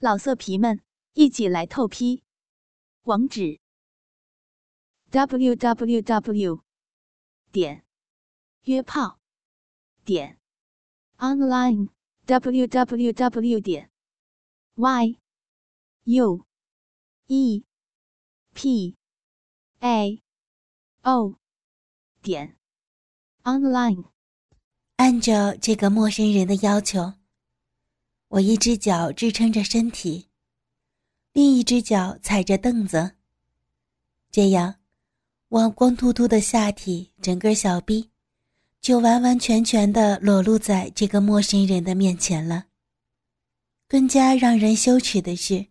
老色皮们，一起来透批！网址：w w w 点约炮点 online w w w 点 y u e p a o 点 online。按照这个陌生人的要求。我一只脚支撑着身体，另一只脚踩着凳子。这样，我光秃秃的下体、整个小臂，就完完全全的裸露在这个陌生人的面前了。更加让人羞耻的是，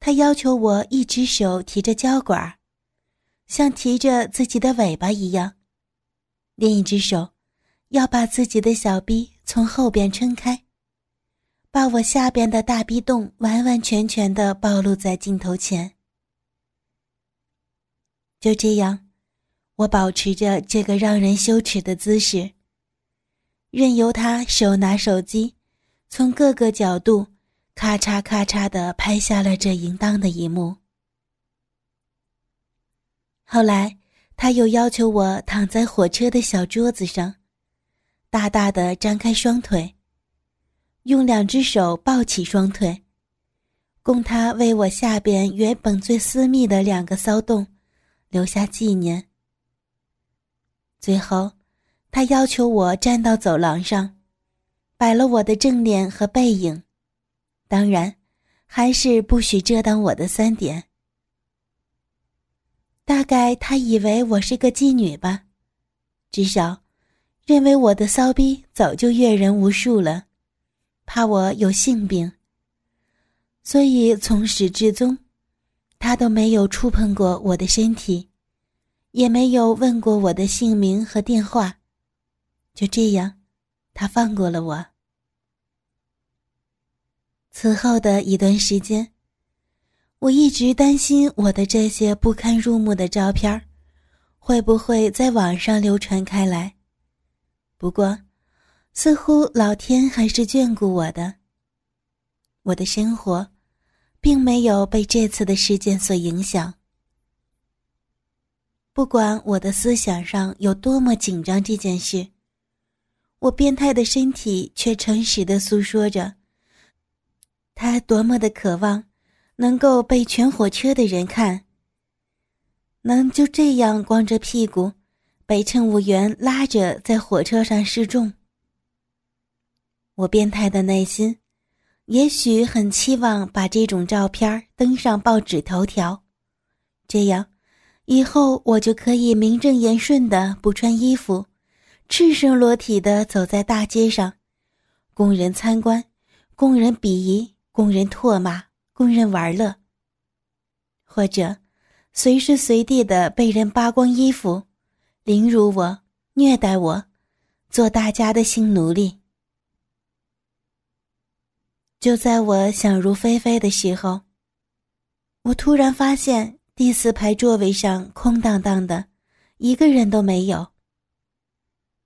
他要求我一只手提着胶管，像提着自己的尾巴一样，另一只手要把自己的小臂从后边撑开。把我下边的大逼洞完完全全的暴露在镜头前。就这样，我保持着这个让人羞耻的姿势，任由他手拿手机，从各个角度咔嚓咔嚓的拍下了这淫荡的一幕。后来，他又要求我躺在火车的小桌子上，大大的张开双腿。用两只手抱起双腿，供他为我下边原本最私密的两个骚洞留下纪念。最后，他要求我站到走廊上，摆了我的正脸和背影，当然，还是不许遮挡我的三点。大概他以为我是个妓女吧，至少，认为我的骚逼早就阅人无数了。怕我有性病，所以从始至终，他都没有触碰过我的身体，也没有问过我的姓名和电话。就这样，他放过了我。此后的一段时间，我一直担心我的这些不堪入目的照片会不会在网上流传开来。不过，似乎老天还是眷顾我的。我的生活，并没有被这次的事件所影响。不管我的思想上有多么紧张，这件事，我变态的身体却诚实的诉说着，他多么的渴望，能够被全火车的人看，能就这样光着屁股，被乘务员拉着在火车上示众。我变态的内心，也许很期望把这种照片登上报纸头条，这样，以后我就可以名正言顺的不穿衣服，赤身裸体的走在大街上，供人参观，供人鄙夷，供人唾骂，供人玩乐。或者，随时随地的被人扒光衣服，凌辱我，虐待我，做大家的性奴隶。就在我想入非非的时候，我突然发现第四排座位上空荡荡的，一个人都没有。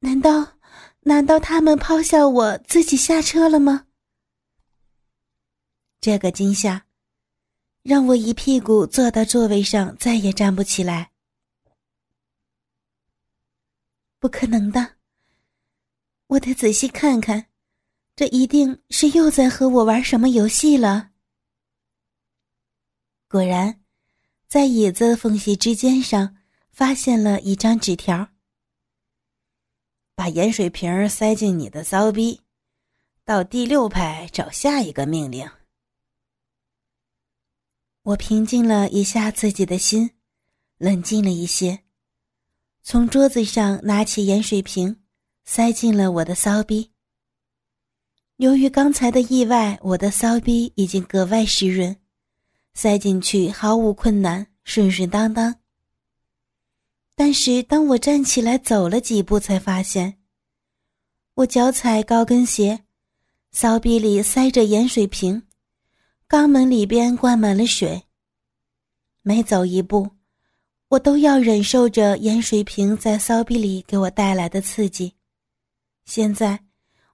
难道，难道他们抛下我自己下车了吗？这个惊吓，让我一屁股坐到座位上，再也站不起来。不可能的，我得仔细看看。这一定是又在和我玩什么游戏了。果然，在椅子缝隙之间上发现了一张纸条：“把盐水瓶塞进你的骚逼，到第六排找下一个命令。”我平静了一下自己的心，冷静了一些，从桌子上拿起盐水瓶，塞进了我的骚逼。由于刚才的意外，我的骚逼已经格外湿润，塞进去毫无困难，顺顺当当。但是当我站起来走了几步，才发现，我脚踩高跟鞋，骚逼里塞着盐水瓶，肛门里边灌满了水。每走一步，我都要忍受着盐水瓶在骚逼里给我带来的刺激。现在。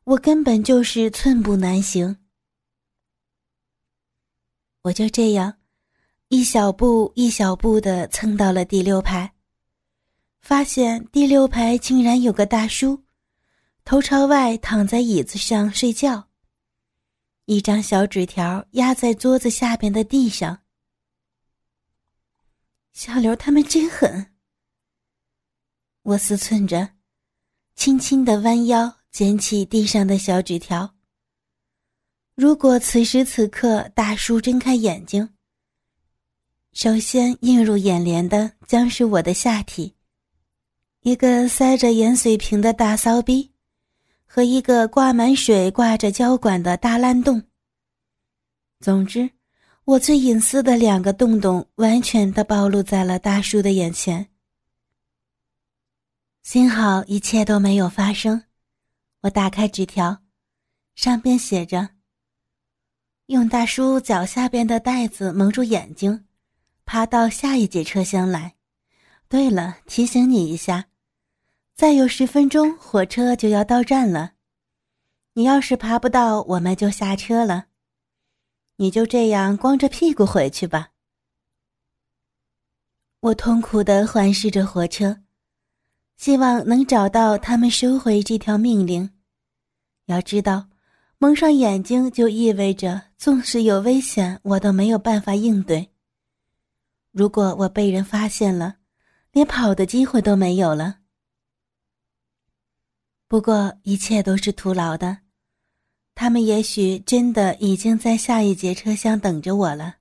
我根本就是寸步难行。我就这样一小步一小步的蹭到了第六排，发现第六排竟然有个大叔，头朝外躺在椅子上睡觉。一张小纸条压在桌子下边的地上。小刘他们真狠。我思忖着，轻轻的弯腰捡起地上的小纸条。如果此时此刻大叔睁开眼睛，首先映入眼帘的将是我的下体，一个塞着盐水瓶的大骚逼，和一个挂满水、挂着胶管的大烂洞。总之，我最隐私的两个洞洞完全的暴露在了大叔的眼前。幸好一切都没有发生，我打开纸条，上边写着。用大叔脚下边的袋子蒙住眼睛，爬到下一节车厢来。对了，提醒你一下，再有十分钟火车就要到站了。你要是爬不到，我们就下车了。你就这样光着屁股回去吧。我痛苦的环视着火车，希望能找到他们收回这条命令。要知道。蒙上眼睛就意味着，纵使有危险，我都没有办法应对。如果我被人发现了，连跑的机会都没有了。不过一切都是徒劳的，他们也许真的已经在下一节车厢等着我了。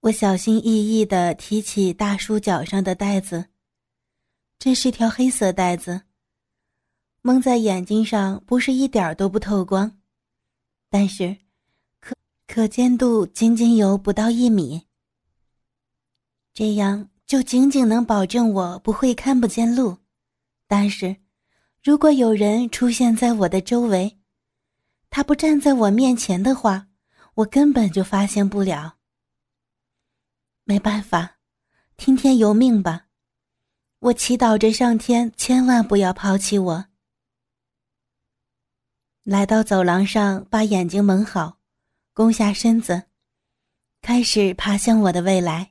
我小心翼翼的提起大叔脚上的袋子，这是条黑色袋子。蒙在眼睛上，不是一点都不透光，但是可可见度仅仅有不到一米。这样就仅仅能保证我不会看不见路，但是如果有人出现在我的周围，他不站在我面前的话，我根本就发现不了。没办法，听天由命吧。我祈祷着上天千万不要抛弃我。来到走廊上，把眼睛蒙好，弓下身子，开始爬向我的未来。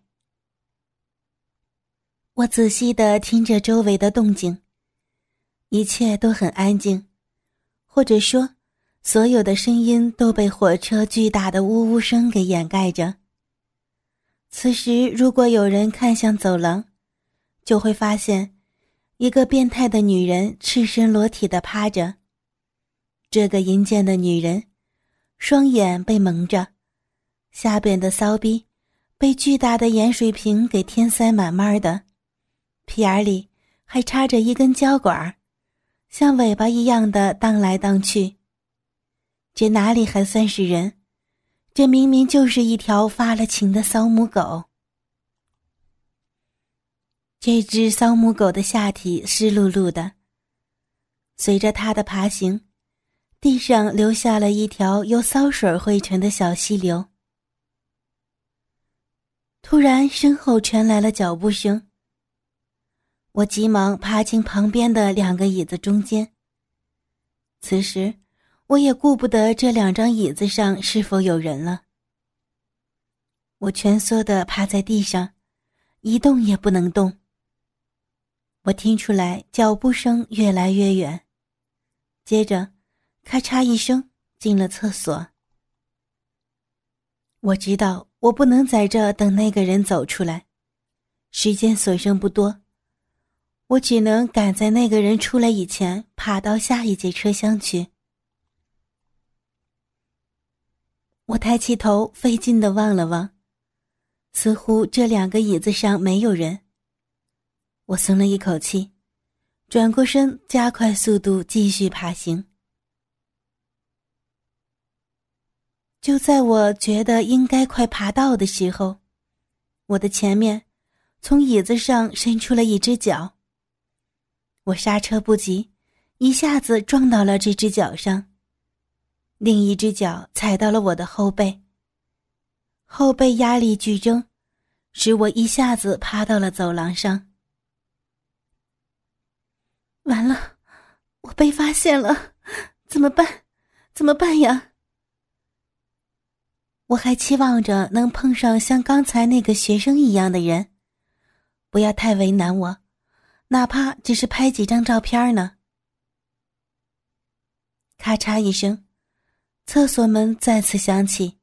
我仔细的听着周围的动静，一切都很安静，或者说，所有的声音都被火车巨大的呜呜声给掩盖着。此时，如果有人看向走廊，就会发现，一个变态的女人赤身裸体的趴着。这个阴间的女人，双眼被蒙着，下边的骚逼被巨大的盐水瓶给填塞满满的，屁眼里还插着一根胶管，像尾巴一样的荡来荡去。这哪里还算是人？这明明就是一条发了情的骚母狗。这只骚母狗的下体湿漉漉的，随着它的爬行。地上留下了一条由骚水汇成的小溪流。突然，身后传来了脚步声。我急忙爬进旁边的两个椅子中间。此时，我也顾不得这两张椅子上是否有人了。我蜷缩的趴在地上，一动也不能动。我听出来脚步声越来越远，接着。咔嚓一声，进了厕所。我知道我不能在这等那个人走出来，时间所剩不多，我只能赶在那个人出来以前爬到下一节车厢去。我抬起头，费劲的望了望，似乎这两个椅子上没有人。我松了一口气，转过身，加快速度继续爬行。就在我觉得应该快爬到的时候，我的前面从椅子上伸出了一只脚。我刹车不及，一下子撞到了这只脚上。另一只脚踩到了我的后背。后背压力剧增，使我一下子趴到了走廊上。完了，我被发现了，怎么办？怎么办呀？我还期望着能碰上像刚才那个学生一样的人，不要太为难我，哪怕只是拍几张照片呢。咔嚓一声，厕所门再次响起，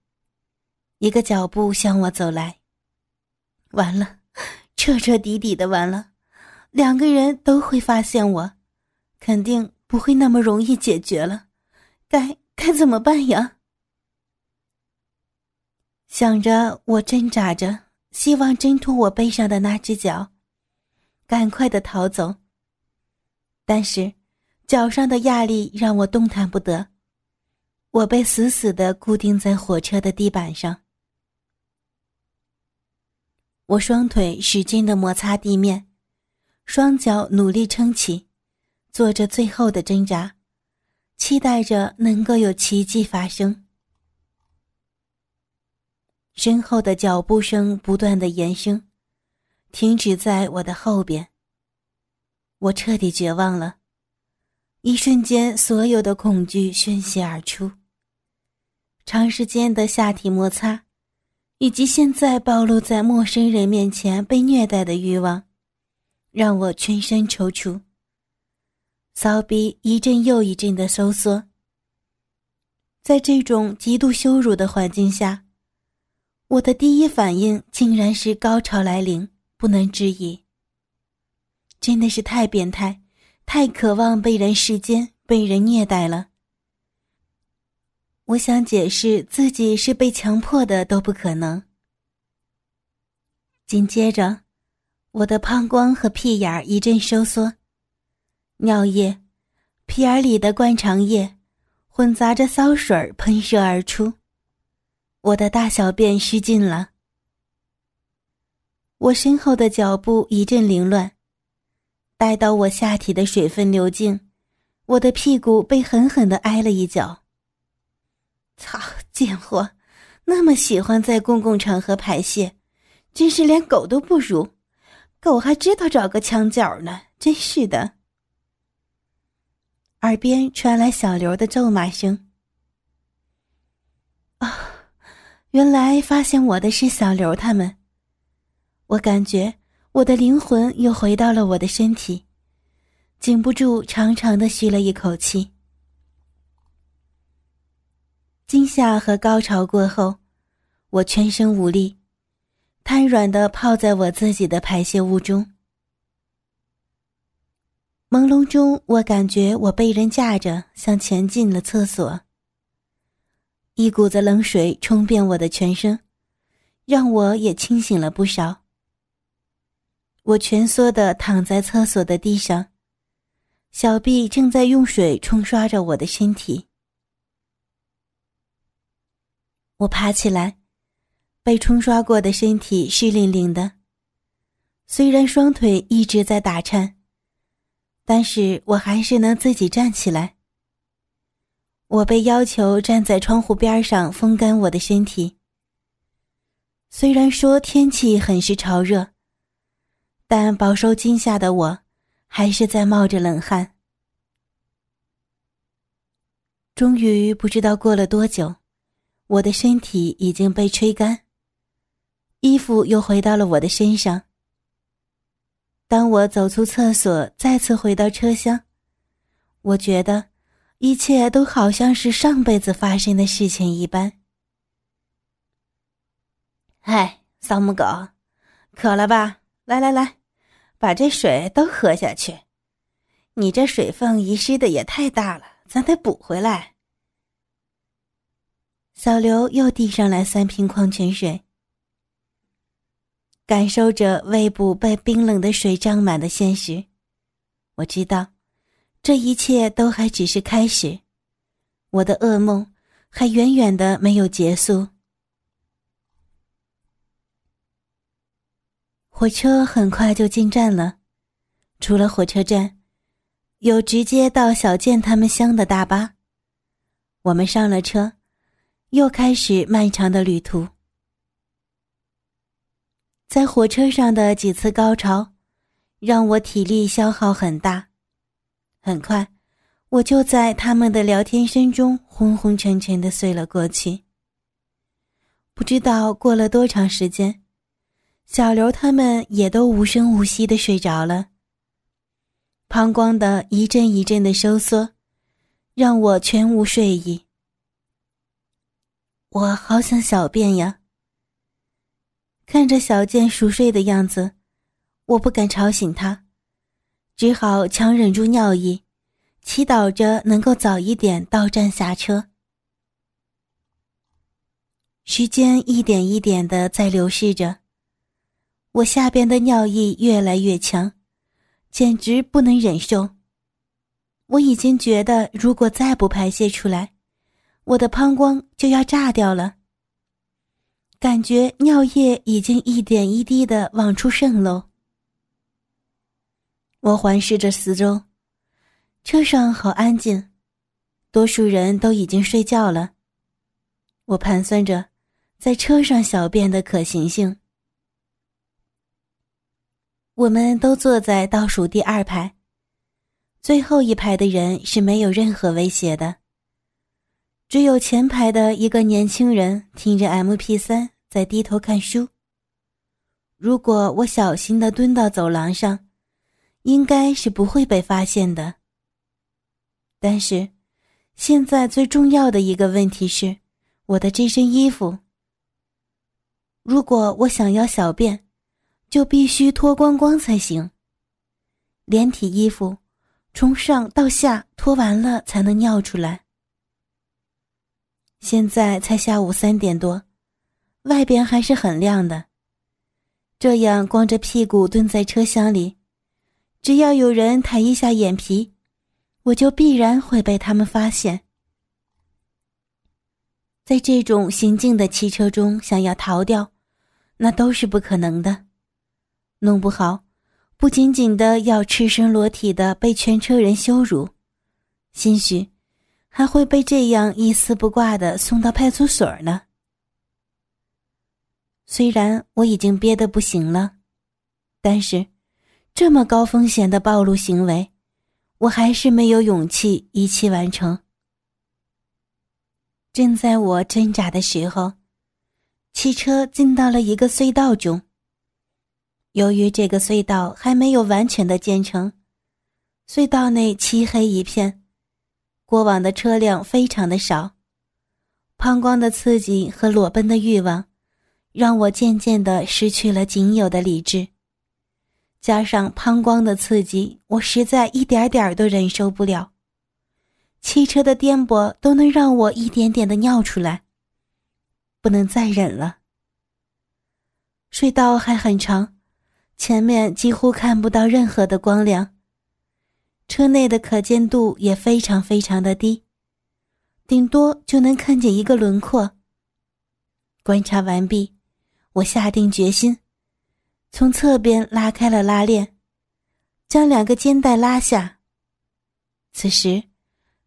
一个脚步向我走来。完了，彻彻底底的完了，两个人都会发现我，肯定不会那么容易解决了，该该怎么办呀？想着，我挣扎着，希望挣脱我背上的那只脚，赶快的逃走。但是，脚上的压力让我动弹不得，我被死死的固定在火车的地板上。我双腿使劲的摩擦地面，双脚努力撑起，做着最后的挣扎，期待着能够有奇迹发生。身后的脚步声不断的延伸，停止在我的后边。我彻底绝望了，一瞬间，所有的恐惧宣泄而出。长时间的下体摩擦。以及现在暴露在陌生人面前被虐待的欲望，让我全身抽搐。骚逼一阵又一阵的收缩。在这种极度羞辱的环境下，我的第一反应竟然是高潮来临，不能置疑。真的是太变态，太渴望被人世间、被人虐待了。我想解释自己是被强迫的都不可能。紧接着，我的膀胱和屁眼儿一阵收缩，尿液、屁眼里的灌肠液混杂着骚水喷射而出，我的大小便失禁了。我身后的脚步一阵凌乱，待到我下体的水分流尽，我的屁股被狠狠的挨了一脚。操，贱货，那么喜欢在公共场合排泄，真是连狗都不如。狗还知道找个墙角呢，真是的。耳边传来小刘的咒骂声。啊，原来发现我的是小刘他们。我感觉我的灵魂又回到了我的身体，禁不住长长的吁了一口气。惊吓和高潮过后，我全身无力，瘫软的泡在我自己的排泄物中。朦胧中，我感觉我被人架着向前进了厕所。一股子冷水冲遍我的全身，让我也清醒了不少。我蜷缩的躺在厕所的地上，小臂正在用水冲刷着我的身体。我爬起来，被冲刷过的身体湿淋淋的。虽然双腿一直在打颤，但是我还是能自己站起来。我被要求站在窗户边上风干我的身体。虽然说天气很是潮热，但饱受惊吓的我，还是在冒着冷汗。终于不知道过了多久。我的身体已经被吹干，衣服又回到了我的身上。当我走出厕所，再次回到车厢，我觉得一切都好像是上辈子发生的事情一般。嗨，丧母狗，渴了吧？来来来，把这水都喝下去。你这水分遗失的也太大了，咱得补回来。小刘又递上来三瓶矿泉水，感受着胃部被冰冷的水胀满的现实，我知道，这一切都还只是开始，我的噩梦还远远的没有结束。火车很快就进站了，除了火车站，有直接到小健他们乡的大巴，我们上了车。又开始漫长的旅途，在火车上的几次高潮，让我体力消耗很大。很快，我就在他们的聊天声中昏昏沉沉的睡了过去。不知道过了多长时间，小刘他们也都无声无息的睡着了。膀胱的一阵一阵的收缩，让我全无睡意。我好想小便呀！看着小健熟睡的样子，我不敢吵醒他，只好强忍住尿意，祈祷着能够早一点到站下车。时间一点一点的在流逝着，我下边的尿意越来越强，简直不能忍受。我已经觉得，如果再不排泄出来，我的膀胱就要炸掉了。感觉尿液已经一点一滴的往出渗漏。我环视着四周，车上好安静，多数人都已经睡觉了。我盘算着。在车上小便的可行性。我们都坐在倒数第二排，最后一排的人是没有任何威胁的。只有前排的一个年轻人听着 M P 三在低头看书。如果我小心的蹲到走廊上，应该是不会被发现的。但是，现在最重要的一个问题是，我的这身衣服。如果我想要小便，就必须脱光光才行。连体衣服从上到下脱完了才能尿出来。现在才下午三点多，外边还是很亮的。这样光着屁股蹲在车厢里，只要有人抬一下眼皮，我就必然会被他们发现。在这种行进的汽车中，想要逃掉，那都是不可能的。弄不好，不仅仅的要赤身裸体的被全车人羞辱，兴许还会被这样一丝不挂的送到派出所呢。虽然我已经憋得不行了，但是这么高风险的暴露行为，我还是没有勇气一气完成。正在我挣扎的时候，汽车进到了一个隧道中。由于这个隧道还没有完全的建成，隧道内漆黑一片，过往的车辆非常的少。膀胱的刺激和裸奔的欲望，让我渐渐的失去了仅有的理智。加上膀胱的刺激，我实在一点点都忍受不了。汽车的颠簸都能让我一点点的尿出来，不能再忍了。隧道还很长，前面几乎看不到任何的光亮，车内的可见度也非常非常的低，顶多就能看见一个轮廓。观察完毕，我下定决心，从侧边拉开了拉链，将两个肩带拉下。此时。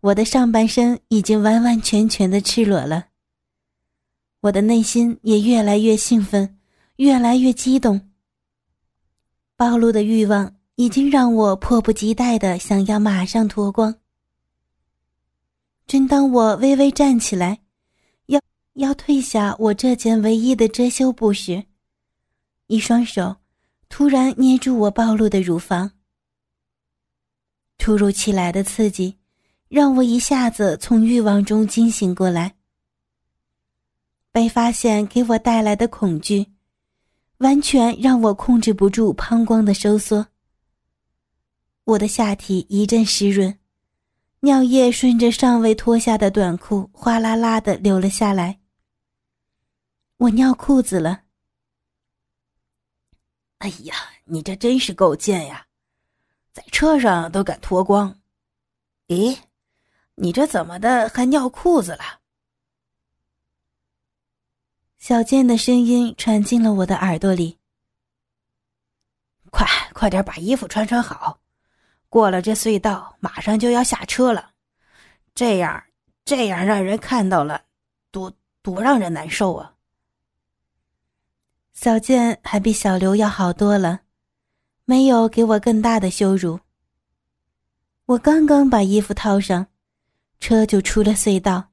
我的上半身已经完完全全的赤裸了。我的内心也越来越兴奋，越来越激动。暴露的欲望已经让我迫不及待的想要马上脱光。正当我微微站起来，要要褪下我这件唯一的遮羞布时，一双手突然捏住我暴露的乳房。突如其来的刺激。让我一下子从欲望中惊醒过来。被发现给我带来的恐惧，完全让我控制不住膀胱的收缩。我的下体一阵湿润，尿液顺着尚未脱下的短裤哗啦啦的流了下来。我尿裤子了。哎呀，你这真是够贱呀，在车上都敢脱光。咦？你这怎么的还尿裤子了？小健的声音传进了我的耳朵里。快快点把衣服穿穿好，过了这隧道马上就要下车了，这样这样让人看到了，多多让人难受啊！小健还比小刘要好多了，没有给我更大的羞辱。我刚刚把衣服套上。车就出了隧道，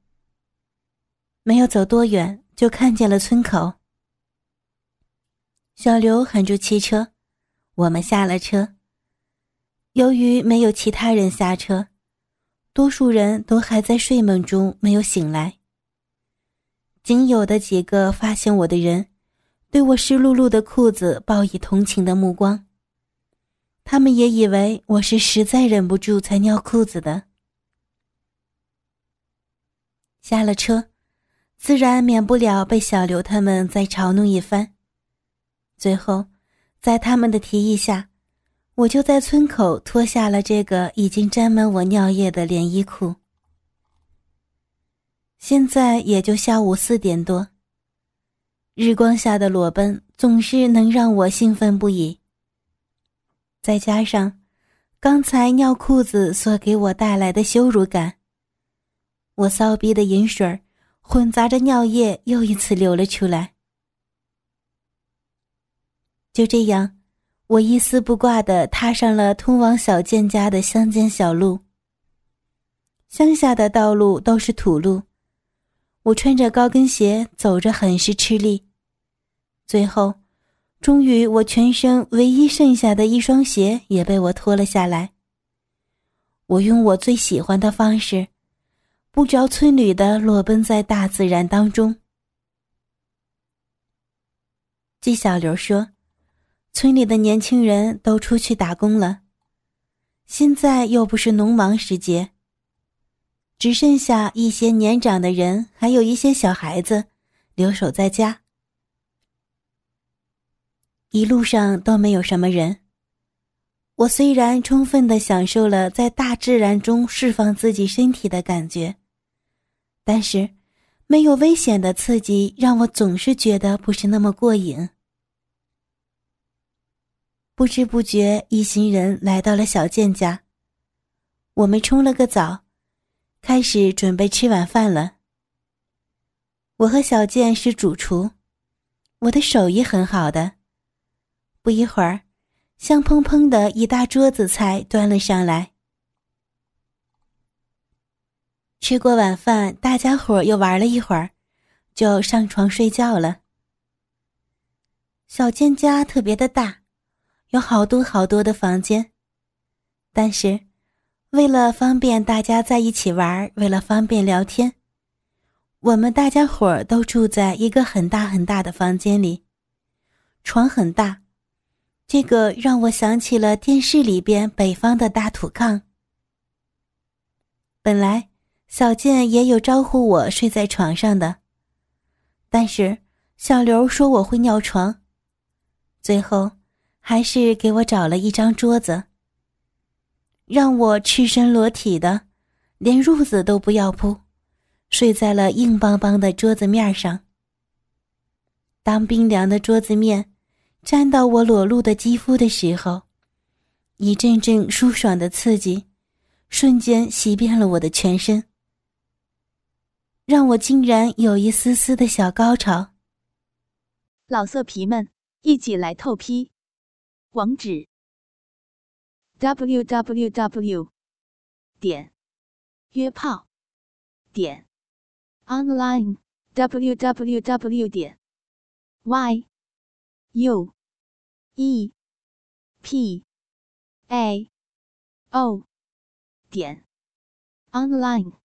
没有走多远，就看见了村口。小刘喊住汽车，我们下了车。由于没有其他人下车，多数人都还在睡梦中没有醒来。仅有的几个发现我的人，对我湿漉漉的裤子报以同情的目光。他们也以为我是实在忍不住才尿裤子的。下了车，自然免不了被小刘他们再嘲弄一番。最后，在他们的提议下，我就在村口脱下了这个已经沾满我尿液的连衣裤。现在也就下午四点多。日光下的裸奔总是能让我兴奋不已。再加上刚才尿裤子所给我带来的羞辱感，我骚逼的饮水混杂着尿液又一次流了出来。就这样，我一丝不挂的踏上了通往小健家的乡间小路。乡下的道路都是土路。我穿着高跟鞋走着，很是吃力。最后，终于我全身唯一剩下的一双鞋也被我脱了下来。我用我最喜欢的方式，不着村里的裸奔在大自然当中。季小刘说：“村里的年轻人都出去打工了，现在又不是农忙时节。”只剩下一些年长的人，还有一些小孩子留守在家。一路上都没有什么人。我虽然充分的享受了在大自然中释放自己身体的感觉，但是没有危险的刺激让我总是觉得不是那么过瘾。不知不觉，一行人来到了小健家。我们冲了个澡。开始准备吃晚饭了。我和小健是主厨，我的手艺很好的。不一会儿，香喷喷的一大桌子菜端了上来。吃过晚饭，大家伙又玩了一会儿，就上床睡觉了。小健家特别的大，有好多好多的房间，但是。为了方便大家在一起玩，为了方便聊天，我们大家伙都住在一个很大很大的房间里，床很大，这个让我想起了电视里边北方的大土炕。本来小健也有招呼我睡在床上的，但是小刘说我会尿床，最后还是给我找了一张桌子。让我赤身裸体的，连褥子都不要铺，睡在了硬邦邦的桌子面上。当冰凉的桌子面沾到我裸露的肌肤的时候，一阵阵舒爽的刺激，瞬间袭遍了我的全身，让我竟然有一丝丝的小高潮。老色皮们，一起来透批，网址。www. 点约炮点 online www. 点 y u e. P. A. O. 点。Online